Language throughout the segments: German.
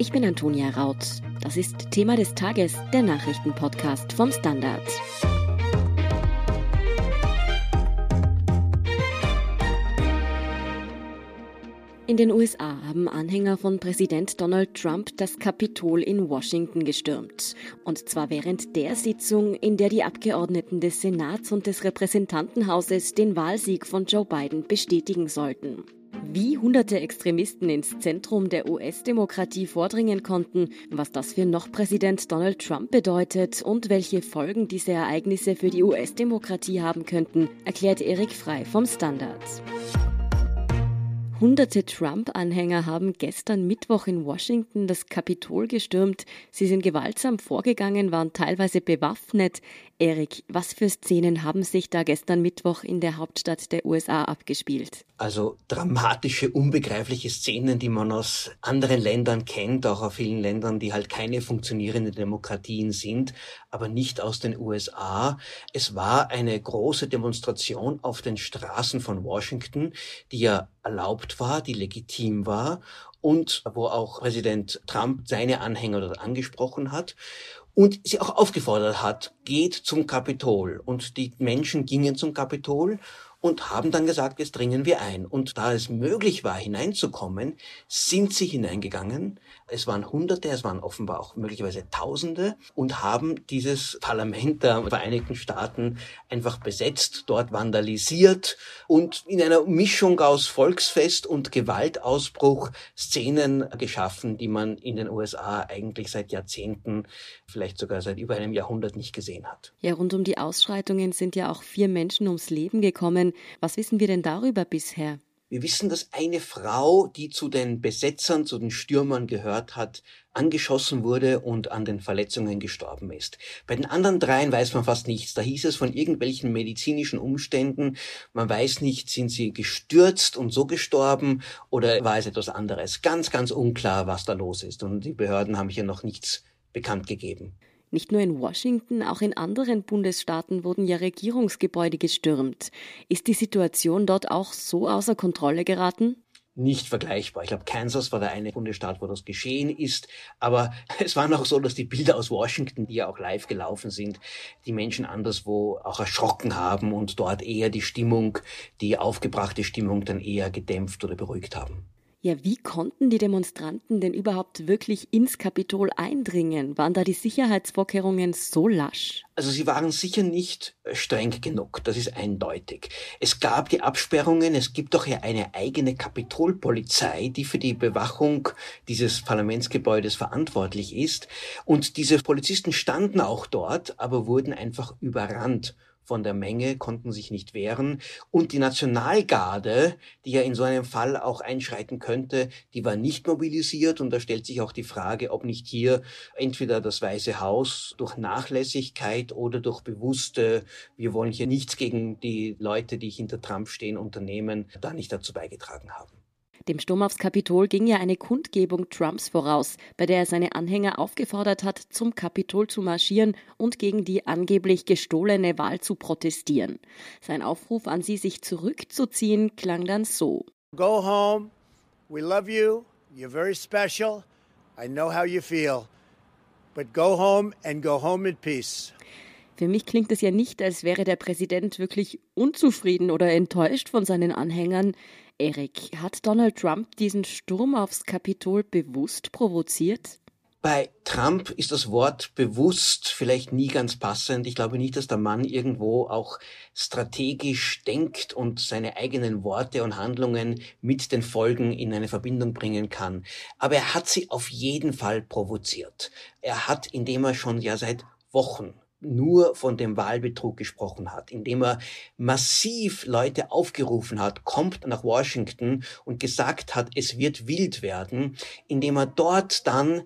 Ich bin Antonia Raut. Das ist Thema des Tages, der Nachrichtenpodcast vom Standard. In den USA haben Anhänger von Präsident Donald Trump das Kapitol in Washington gestürmt. Und zwar während der Sitzung, in der die Abgeordneten des Senats und des Repräsentantenhauses den Wahlsieg von Joe Biden bestätigen sollten. Wie hunderte Extremisten ins Zentrum der US-Demokratie vordringen konnten, was das für noch Präsident Donald Trump bedeutet und welche Folgen diese Ereignisse für die US-Demokratie haben könnten, erklärt Erik Frei vom Standard. Hunderte Trump-Anhänger haben gestern Mittwoch in Washington das Kapitol gestürmt. Sie sind gewaltsam vorgegangen, waren teilweise bewaffnet. Erik, was für Szenen haben sich da gestern Mittwoch in der Hauptstadt der USA abgespielt? Also dramatische, unbegreifliche Szenen, die man aus anderen Ländern kennt, auch aus vielen Ländern, die halt keine funktionierenden Demokratien sind, aber nicht aus den USA. Es war eine große Demonstration auf den Straßen von Washington, die ja erlaubt war, die legitim war und wo auch Präsident Trump seine Anhänger dort angesprochen hat und sie auch aufgefordert hat, geht zum Kapitol. Und die Menschen gingen zum Kapitol und haben dann gesagt, jetzt dringen wir ein. Und da es möglich war, hineinzukommen, sind sie hineingegangen. Es waren Hunderte, es waren offenbar auch möglicherweise Tausende und haben dieses Parlament der Vereinigten Staaten einfach besetzt, dort vandalisiert und in einer Mischung aus Volksfest und Gewaltausbruch Szenen geschaffen, die man in den USA eigentlich seit Jahrzehnten, vielleicht sogar seit über einem Jahrhundert nicht gesehen hat. Ja, rund um die Ausschreitungen sind ja auch vier Menschen ums Leben gekommen. Was wissen wir denn darüber bisher? Wir wissen, dass eine Frau, die zu den Besetzern, zu den Stürmern gehört hat, angeschossen wurde und an den Verletzungen gestorben ist. Bei den anderen dreien weiß man fast nichts. Da hieß es von irgendwelchen medizinischen Umständen, man weiß nicht, sind sie gestürzt und so gestorben oder war es etwas anderes. Ganz, ganz unklar, was da los ist. Und die Behörden haben hier noch nichts bekannt gegeben. Nicht nur in Washington, auch in anderen Bundesstaaten wurden ja Regierungsgebäude gestürmt. Ist die Situation dort auch so außer Kontrolle geraten? nicht vergleichbar. Ich glaube, Kansas war der eine Bundesstaat, wo das geschehen ist. Aber es war noch so, dass die Bilder aus Washington, die ja auch live gelaufen sind, die Menschen anderswo auch erschrocken haben und dort eher die Stimmung, die aufgebrachte Stimmung dann eher gedämpft oder beruhigt haben. Ja, wie konnten die Demonstranten denn überhaupt wirklich ins Kapitol eindringen? Waren da die Sicherheitsvorkehrungen so lasch? Also sie waren sicher nicht äh, streng genug, das ist eindeutig. Es gab die Absperrungen, es gibt doch ja eine eigene Kapitolpolizei, die für die Bewachung dieses Parlamentsgebäudes verantwortlich ist. Und diese Polizisten standen auch dort, aber wurden einfach überrannt von der Menge, konnten sich nicht wehren. Und die Nationalgarde, die ja in so einem Fall auch einschreiten könnte, die war nicht mobilisiert. Und da stellt sich auch die Frage, ob nicht hier entweder das Weiße Haus durch Nachlässigkeit oder durch bewusste, wir wollen hier nichts gegen die Leute, die hinter Trump stehen, unternehmen, da nicht dazu beigetragen haben. Dem Sturm aufs Kapitol ging ja eine Kundgebung Trumps voraus, bei der er seine Anhänger aufgefordert hat, zum Kapitol zu marschieren und gegen die angeblich gestohlene Wahl zu protestieren. Sein Aufruf an sie, sich zurückzuziehen, klang dann so. Go home. We love you. You're very special. I know how you feel. But go home and go home in peace. Für mich klingt es ja nicht, als wäre der Präsident wirklich unzufrieden oder enttäuscht von seinen Anhängern. Erik, hat Donald Trump diesen Sturm aufs Kapitol bewusst provoziert? Bei Trump ist das Wort bewusst vielleicht nie ganz passend. Ich glaube nicht, dass der Mann irgendwo auch strategisch denkt und seine eigenen Worte und Handlungen mit den Folgen in eine Verbindung bringen kann. Aber er hat sie auf jeden Fall provoziert. Er hat, indem er schon ja seit Wochen nur von dem Wahlbetrug gesprochen hat, indem er massiv Leute aufgerufen hat, kommt nach Washington und gesagt hat, es wird wild werden, indem er dort dann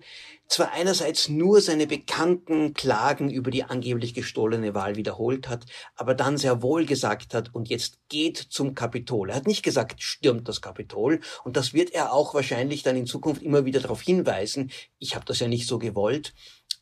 zwar einerseits nur seine bekannten Klagen über die angeblich gestohlene Wahl wiederholt hat, aber dann sehr wohl gesagt hat, und jetzt geht zum Kapitol. Er hat nicht gesagt, stürmt das Kapitol, und das wird er auch wahrscheinlich dann in Zukunft immer wieder darauf hinweisen, ich habe das ja nicht so gewollt,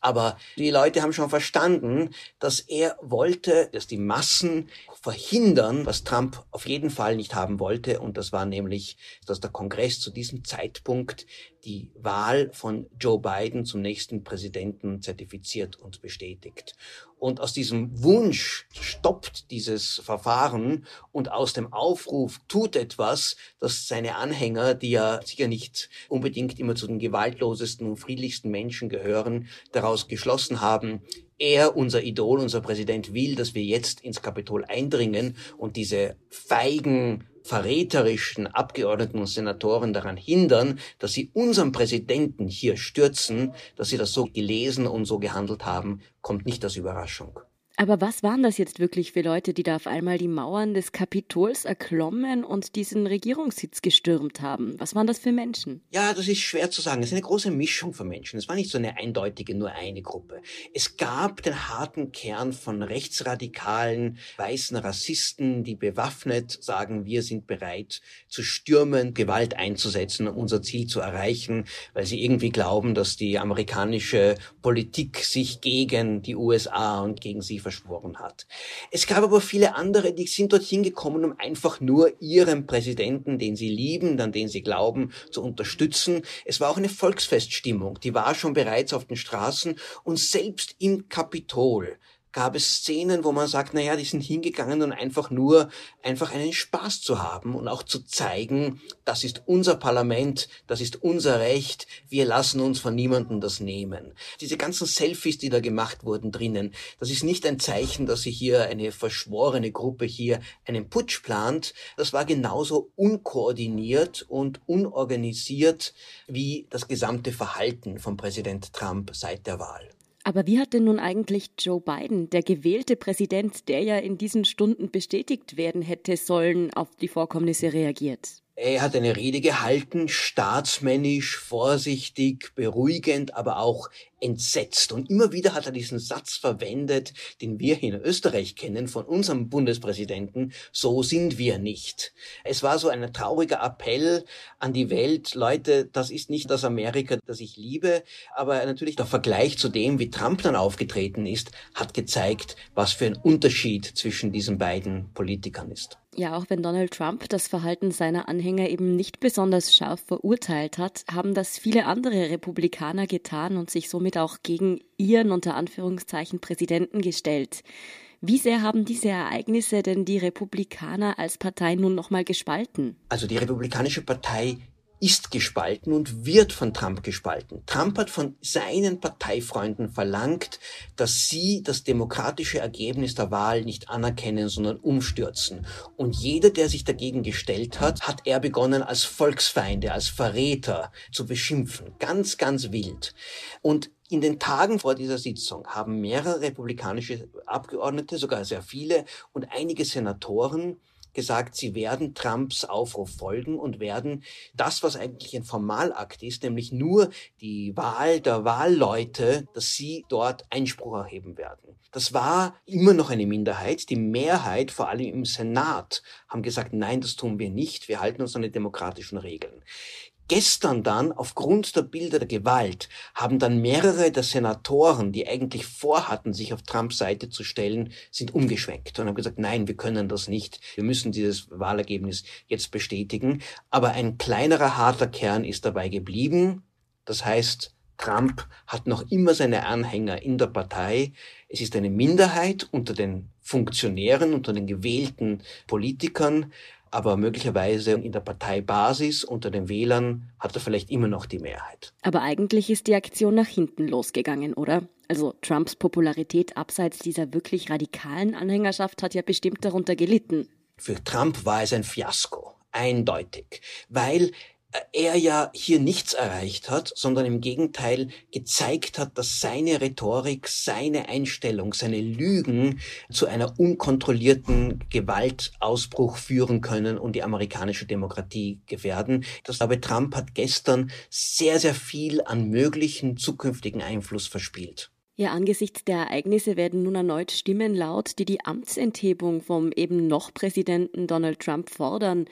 aber die Leute haben schon verstanden, dass er wollte, dass die Massen verhindern, was Trump auf jeden Fall nicht haben wollte. Und das war nämlich, dass der Kongress zu diesem Zeitpunkt die Wahl von Joe Biden zum nächsten Präsidenten zertifiziert und bestätigt. Und aus diesem Wunsch stoppt dieses Verfahren und aus dem Aufruf tut etwas, dass seine Anhänger, die ja sicher nicht unbedingt immer zu den gewaltlosesten und friedlichsten Menschen gehören, daraus geschlossen haben, er, unser Idol, unser Präsident will, dass wir jetzt ins Kapitol eindringen und diese feigen, verräterischen Abgeordneten und Senatoren daran hindern, dass sie unseren Präsidenten hier stürzen, dass sie das so gelesen und so gehandelt haben, kommt nicht als Überraschung. Aber was waren das jetzt wirklich für Leute, die da auf einmal die Mauern des Kapitols erklommen und diesen Regierungssitz gestürmt haben? Was waren das für Menschen? Ja, das ist schwer zu sagen. Es ist eine große Mischung von Menschen. Es war nicht so eine eindeutige, nur eine Gruppe. Es gab den harten Kern von rechtsradikalen, weißen Rassisten, die bewaffnet sagen, wir sind bereit zu stürmen, Gewalt einzusetzen, unser Ziel zu erreichen, weil sie irgendwie glauben, dass die amerikanische Politik sich gegen die USA und gegen sie verschworen hat. Es gab aber viele andere, die sind dorthin gekommen, um einfach nur ihren Präsidenten, den sie lieben, an den sie glauben, zu unterstützen. Es war auch eine Volksfeststimmung, die war schon bereits auf den Straßen und selbst im Kapitol gab es Szenen, wo man sagt, naja, die sind hingegangen und einfach nur, einfach einen Spaß zu haben und auch zu zeigen, das ist unser Parlament, das ist unser Recht, wir lassen uns von niemandem das nehmen. Diese ganzen Selfies, die da gemacht wurden drinnen, das ist nicht ein Zeichen, dass sich hier eine verschworene Gruppe hier einen Putsch plant. Das war genauso unkoordiniert und unorganisiert wie das gesamte Verhalten von Präsident Trump seit der Wahl. Aber wie hat denn nun eigentlich Joe Biden, der gewählte Präsident, der ja in diesen Stunden bestätigt werden hätte sollen, auf die Vorkommnisse reagiert? Er hat eine Rede gehalten, staatsmännisch, vorsichtig, beruhigend, aber auch entsetzt. Und immer wieder hat er diesen Satz verwendet, den wir hier in Österreich kennen von unserem Bundespräsidenten, so sind wir nicht. Es war so ein trauriger Appell an die Welt, Leute, das ist nicht das Amerika, das ich liebe, aber natürlich der Vergleich zu dem, wie Trump dann aufgetreten ist, hat gezeigt, was für ein Unterschied zwischen diesen beiden Politikern ist. Ja, auch wenn Donald Trump das Verhalten seiner Anhänger eben nicht besonders scharf verurteilt hat, haben das viele andere Republikaner getan und sich somit auch gegen ihren unter Anführungszeichen Präsidenten gestellt. Wie sehr haben diese Ereignisse denn die Republikaner als Partei nun nochmal gespalten? Also die Republikanische Partei ist gespalten und wird von Trump gespalten. Trump hat von seinen Parteifreunden verlangt, dass sie das demokratische Ergebnis der Wahl nicht anerkennen, sondern umstürzen. Und jeder, der sich dagegen gestellt hat, hat er begonnen, als Volksfeinde, als Verräter zu beschimpfen. Ganz, ganz wild. Und in den Tagen vor dieser Sitzung haben mehrere republikanische Abgeordnete, sogar sehr viele und einige Senatoren gesagt, sie werden Trumps Aufruf folgen und werden das, was eigentlich ein Formalakt ist, nämlich nur die Wahl der Wahlleute, dass sie dort Einspruch erheben werden. Das war immer noch eine Minderheit. Die Mehrheit, vor allem im Senat, haben gesagt, nein, das tun wir nicht. Wir halten uns an die demokratischen Regeln. Gestern dann, aufgrund der Bilder der Gewalt, haben dann mehrere der Senatoren, die eigentlich vorhatten, sich auf Trumps Seite zu stellen, sind umgeschwenkt und haben gesagt, nein, wir können das nicht. Wir müssen dieses Wahlergebnis jetzt bestätigen. Aber ein kleinerer, harter Kern ist dabei geblieben. Das heißt, Trump hat noch immer seine Anhänger in der Partei. Es ist eine Minderheit unter den Funktionären, unter den gewählten Politikern aber möglicherweise in der Parteibasis unter den Wählern hat er vielleicht immer noch die Mehrheit. Aber eigentlich ist die Aktion nach hinten losgegangen, oder? Also Trumps Popularität abseits dieser wirklich radikalen Anhängerschaft hat ja bestimmt darunter gelitten. Für Trump war es ein Fiasko, eindeutig, weil er ja hier nichts erreicht hat, sondern im Gegenteil gezeigt hat, dass seine Rhetorik, seine Einstellung, seine Lügen zu einer unkontrollierten Gewaltausbruch führen können und die amerikanische Demokratie gefährden. Das glaube Trump hat gestern sehr, sehr viel an möglichen zukünftigen Einfluss verspielt. Ja, angesichts der Ereignisse werden nun erneut Stimmen laut, die die Amtsenthebung vom eben noch Präsidenten Donald Trump fordern.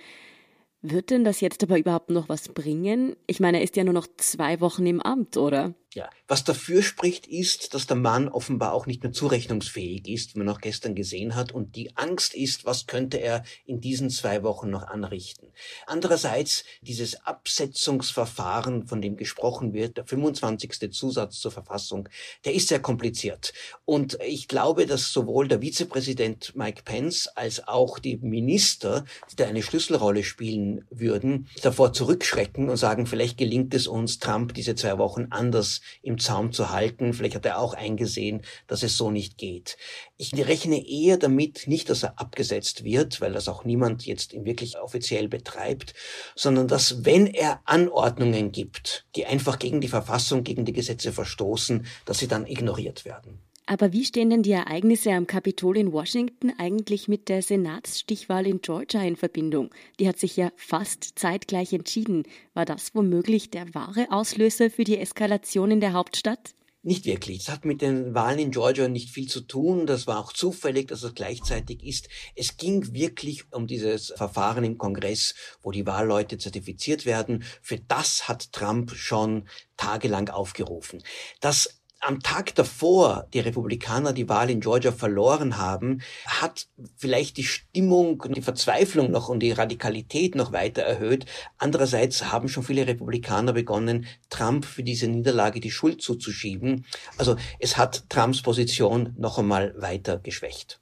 Wird denn das jetzt aber überhaupt noch was bringen? Ich meine, er ist ja nur noch zwei Wochen im Amt, oder? Ja, was dafür spricht, ist, dass der Mann offenbar auch nicht mehr zurechnungsfähig ist, wie man auch gestern gesehen hat, und die Angst ist, was könnte er in diesen zwei Wochen noch anrichten. Andererseits, dieses Absetzungsverfahren, von dem gesprochen wird, der 25. Zusatz zur Verfassung, der ist sehr kompliziert. Und ich glaube, dass sowohl der Vizepräsident Mike Pence als auch die Minister, die da eine Schlüsselrolle spielen würden, davor zurückschrecken und sagen, vielleicht gelingt es uns, Trump diese zwei Wochen anders im Zaum zu halten. Vielleicht hat er auch eingesehen, dass es so nicht geht. Ich rechne eher damit, nicht, dass er abgesetzt wird, weil das auch niemand jetzt wirklich offiziell betreibt, sondern dass, wenn er Anordnungen gibt, die einfach gegen die Verfassung, gegen die Gesetze verstoßen, dass sie dann ignoriert werden. Aber wie stehen denn die Ereignisse am Kapitol in Washington eigentlich mit der Senatsstichwahl in Georgia in Verbindung? Die hat sich ja fast zeitgleich entschieden. War das womöglich der wahre Auslöser für die Eskalation in der Hauptstadt? Nicht wirklich. Es hat mit den Wahlen in Georgia nicht viel zu tun. Das war auch zufällig, dass es gleichzeitig ist. Es ging wirklich um dieses Verfahren im Kongress, wo die Wahlleute zertifiziert werden. Für das hat Trump schon tagelang aufgerufen. Das am Tag davor die Republikaner die Wahl in Georgia verloren haben, hat vielleicht die Stimmung und die Verzweiflung noch und die Radikalität noch weiter erhöht. Andererseits haben schon viele Republikaner begonnen, Trump für diese Niederlage die Schuld zuzuschieben. Also es hat Trumps Position noch einmal weiter geschwächt.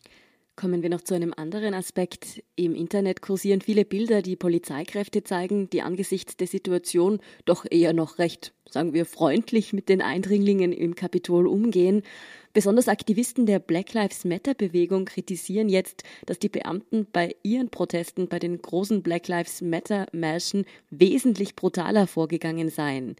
Kommen wir noch zu einem anderen Aspekt. Im Internet kursieren viele Bilder, die Polizeikräfte zeigen, die angesichts der Situation doch eher noch recht, sagen wir, freundlich mit den Eindringlingen im Kapitol umgehen. Besonders Aktivisten der Black Lives Matter Bewegung kritisieren jetzt, dass die Beamten bei ihren Protesten bei den großen Black Lives Matter Märschen wesentlich brutaler vorgegangen seien.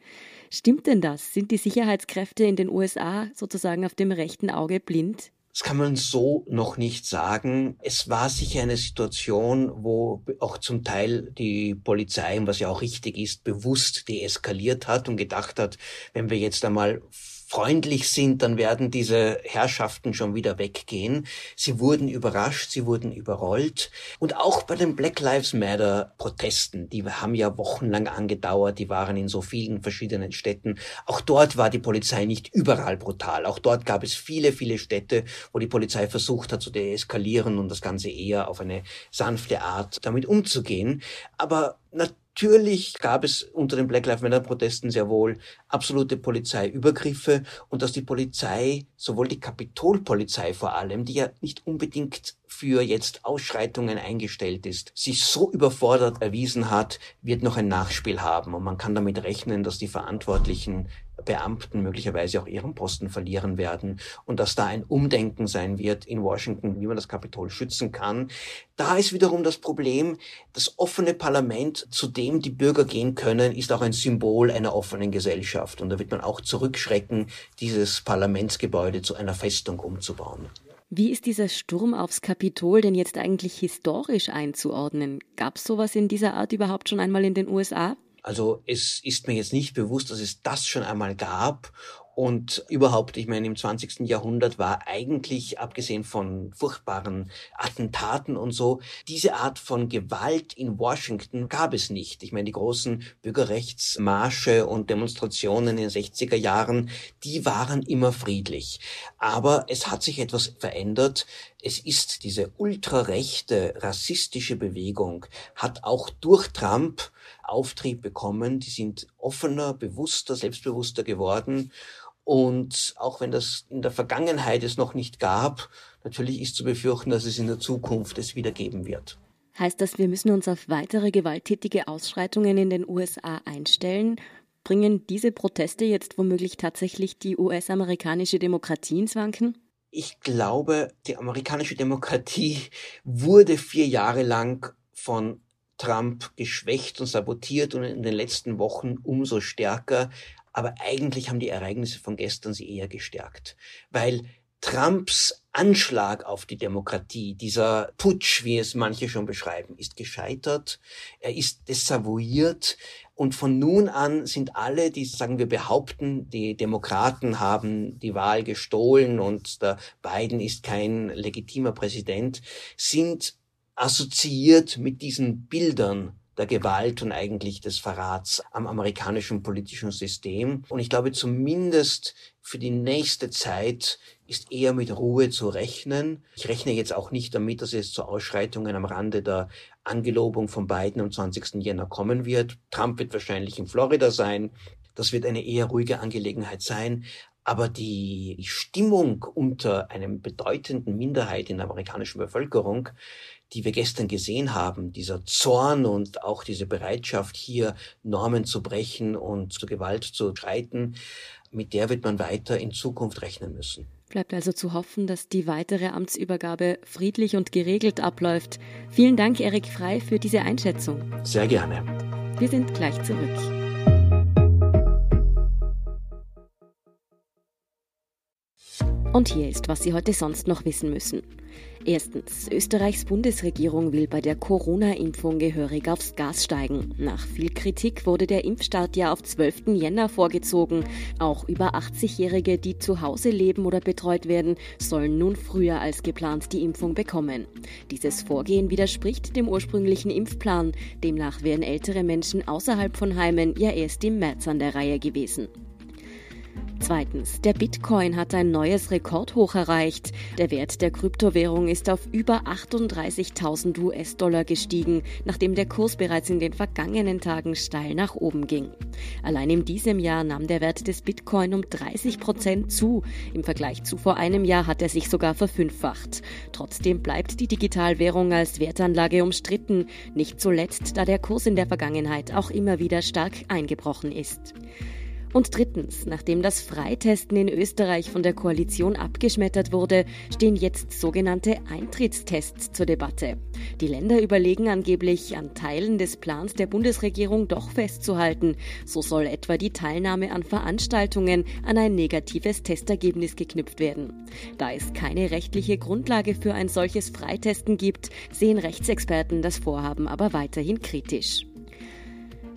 Stimmt denn das? Sind die Sicherheitskräfte in den USA sozusagen auf dem rechten Auge blind? Das kann man so noch nicht sagen. Es war sicher eine Situation, wo auch zum Teil die Polizei, was ja auch richtig ist, bewusst deeskaliert hat und gedacht hat, wenn wir jetzt einmal freundlich sind, dann werden diese Herrschaften schon wieder weggehen. Sie wurden überrascht, sie wurden überrollt. Und auch bei den Black Lives Matter Protesten, die haben ja wochenlang angedauert, die waren in so vielen verschiedenen Städten. Auch dort war die Polizei nicht überall brutal. Auch dort gab es viele, viele Städte, wo die Polizei versucht hat zu deeskalieren und das Ganze eher auf eine sanfte Art damit umzugehen. Aber Natürlich gab es unter den Black Lives Matter Protesten sehr wohl absolute Polizeiübergriffe und dass die Polizei, sowohl die Kapitolpolizei vor allem, die ja nicht unbedingt für jetzt Ausschreitungen eingestellt ist, sich so überfordert erwiesen hat, wird noch ein Nachspiel haben. Und man kann damit rechnen, dass die Verantwortlichen Beamten möglicherweise auch ihren Posten verlieren werden und dass da ein Umdenken sein wird in Washington, wie man das Kapitol schützen kann. Da ist wiederum das Problem, das offene Parlament, zu dem die Bürger gehen können, ist auch ein Symbol einer offenen Gesellschaft. Und da wird man auch zurückschrecken, dieses Parlamentsgebäude zu einer Festung umzubauen. Wie ist dieser Sturm aufs Kapitol denn jetzt eigentlich historisch einzuordnen? Gab es sowas in dieser Art überhaupt schon einmal in den USA? Also es ist mir jetzt nicht bewusst, dass es das schon einmal gab und überhaupt, ich meine, im 20. Jahrhundert war eigentlich, abgesehen von furchtbaren Attentaten und so, diese Art von Gewalt in Washington gab es nicht. Ich meine, die großen Bürgerrechtsmarsche und Demonstrationen in den 60er Jahren, die waren immer friedlich. Aber es hat sich etwas verändert. Es ist diese ultrarechte, rassistische Bewegung, hat auch durch Trump Auftrieb bekommen. Die sind offener, bewusster, selbstbewusster geworden. Und auch wenn das in der Vergangenheit es noch nicht gab, natürlich ist zu befürchten, dass es in der Zukunft es wieder geben wird. Heißt das, wir müssen uns auf weitere gewalttätige Ausschreitungen in den USA einstellen? Bringen diese Proteste jetzt womöglich tatsächlich die US-amerikanische Demokratie ins Wanken? Ich glaube, die amerikanische Demokratie wurde vier Jahre lang von Trump geschwächt und sabotiert und in den letzten Wochen umso stärker. Aber eigentlich haben die Ereignisse von gestern sie eher gestärkt, weil Trumps Anschlag auf die Demokratie, dieser Putsch, wie es manche schon beschreiben, ist gescheitert. Er ist desavouiert. Und von nun an sind alle, die, sagen wir, behaupten, die Demokraten haben die Wahl gestohlen und der Biden ist kein legitimer Präsident, sind assoziiert mit diesen Bildern der Gewalt und eigentlich des Verrats am amerikanischen politischen System. Und ich glaube, zumindest für die nächste Zeit ist eher mit Ruhe zu rechnen. Ich rechne jetzt auch nicht damit, dass es zu Ausschreitungen am Rande der Angelobung von Biden am 20. Jänner kommen wird. Trump wird wahrscheinlich in Florida sein. Das wird eine eher ruhige Angelegenheit sein. Aber die Stimmung unter einem bedeutenden Minderheit in der amerikanischen Bevölkerung, die wir gestern gesehen haben, dieser Zorn und auch diese Bereitschaft, hier Normen zu brechen und zur Gewalt zu schreiten, mit der wird man weiter in Zukunft rechnen müssen. Bleibt also zu hoffen, dass die weitere Amtsübergabe friedlich und geregelt abläuft. Vielen Dank, Erik Frei, für diese Einschätzung. Sehr gerne. Wir sind gleich zurück. Und hier ist, was Sie heute sonst noch wissen müssen. Erstens. Österreichs Bundesregierung will bei der Corona-Impfung gehörig aufs Gas steigen. Nach viel Kritik wurde der Impfstart ja auf 12. Jänner vorgezogen. Auch über 80-Jährige, die zu Hause leben oder betreut werden, sollen nun früher als geplant die Impfung bekommen. Dieses Vorgehen widerspricht dem ursprünglichen Impfplan. Demnach wären ältere Menschen außerhalb von Heimen ja erst im März an der Reihe gewesen. Zweitens, der Bitcoin hat ein neues Rekordhoch erreicht. Der Wert der Kryptowährung ist auf über 38.000 US-Dollar gestiegen, nachdem der Kurs bereits in den vergangenen Tagen steil nach oben ging. Allein in diesem Jahr nahm der Wert des Bitcoin um 30 Prozent zu. Im Vergleich zu vor einem Jahr hat er sich sogar verfünffacht. Trotzdem bleibt die Digitalwährung als Wertanlage umstritten, nicht zuletzt, da der Kurs in der Vergangenheit auch immer wieder stark eingebrochen ist. Und drittens, nachdem das Freitesten in Österreich von der Koalition abgeschmettert wurde, stehen jetzt sogenannte Eintrittstests zur Debatte. Die Länder überlegen angeblich, an Teilen des Plans der Bundesregierung doch festzuhalten. So soll etwa die Teilnahme an Veranstaltungen an ein negatives Testergebnis geknüpft werden. Da es keine rechtliche Grundlage für ein solches Freitesten gibt, sehen Rechtsexperten das Vorhaben aber weiterhin kritisch.